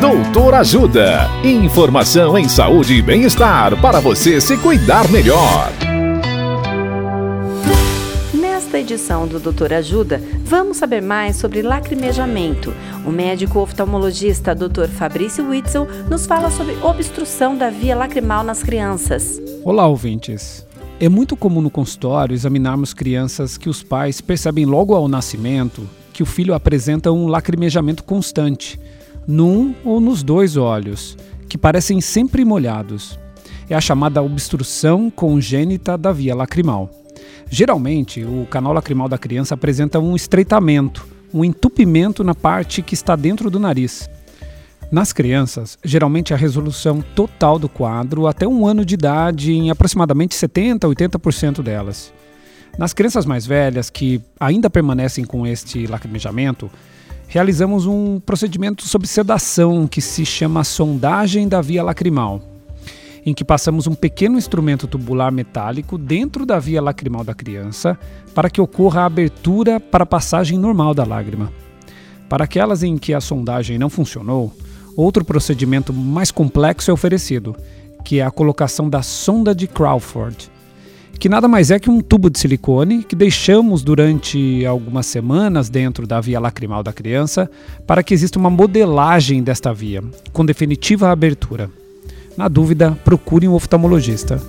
Doutor Ajuda. Informação em saúde e bem-estar para você se cuidar melhor. Nesta edição do Doutor Ajuda, vamos saber mais sobre lacrimejamento. O médico oftalmologista Dr. Fabrício Witzel nos fala sobre obstrução da via lacrimal nas crianças. Olá, ouvintes. É muito comum no consultório examinarmos crianças que os pais percebem logo ao nascimento que o filho apresenta um lacrimejamento constante, num ou nos dois olhos, que parecem sempre molhados. É a chamada obstrução congênita da via lacrimal. Geralmente, o canal lacrimal da criança apresenta um estreitamento, um entupimento na parte que está dentro do nariz. Nas crianças, geralmente a resolução total do quadro até um ano de idade em aproximadamente 70 a 80% delas. Nas crianças mais velhas que ainda permanecem com este lacrimejamento, realizamos um procedimento sob sedação que se chama sondagem da via lacrimal, em que passamos um pequeno instrumento tubular metálico dentro da via lacrimal da criança para que ocorra a abertura para a passagem normal da lágrima. Para aquelas em que a sondagem não funcionou, outro procedimento mais complexo é oferecido, que é a colocação da sonda de Crawford, que nada mais é que um tubo de silicone que deixamos durante algumas semanas dentro da via lacrimal da criança para que exista uma modelagem desta via, com definitiva abertura. Na dúvida, procure um oftalmologista.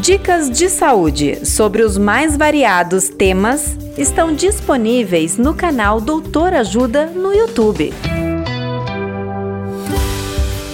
Dicas de saúde sobre os mais variados temas estão disponíveis no canal Doutor Ajuda no YouTube.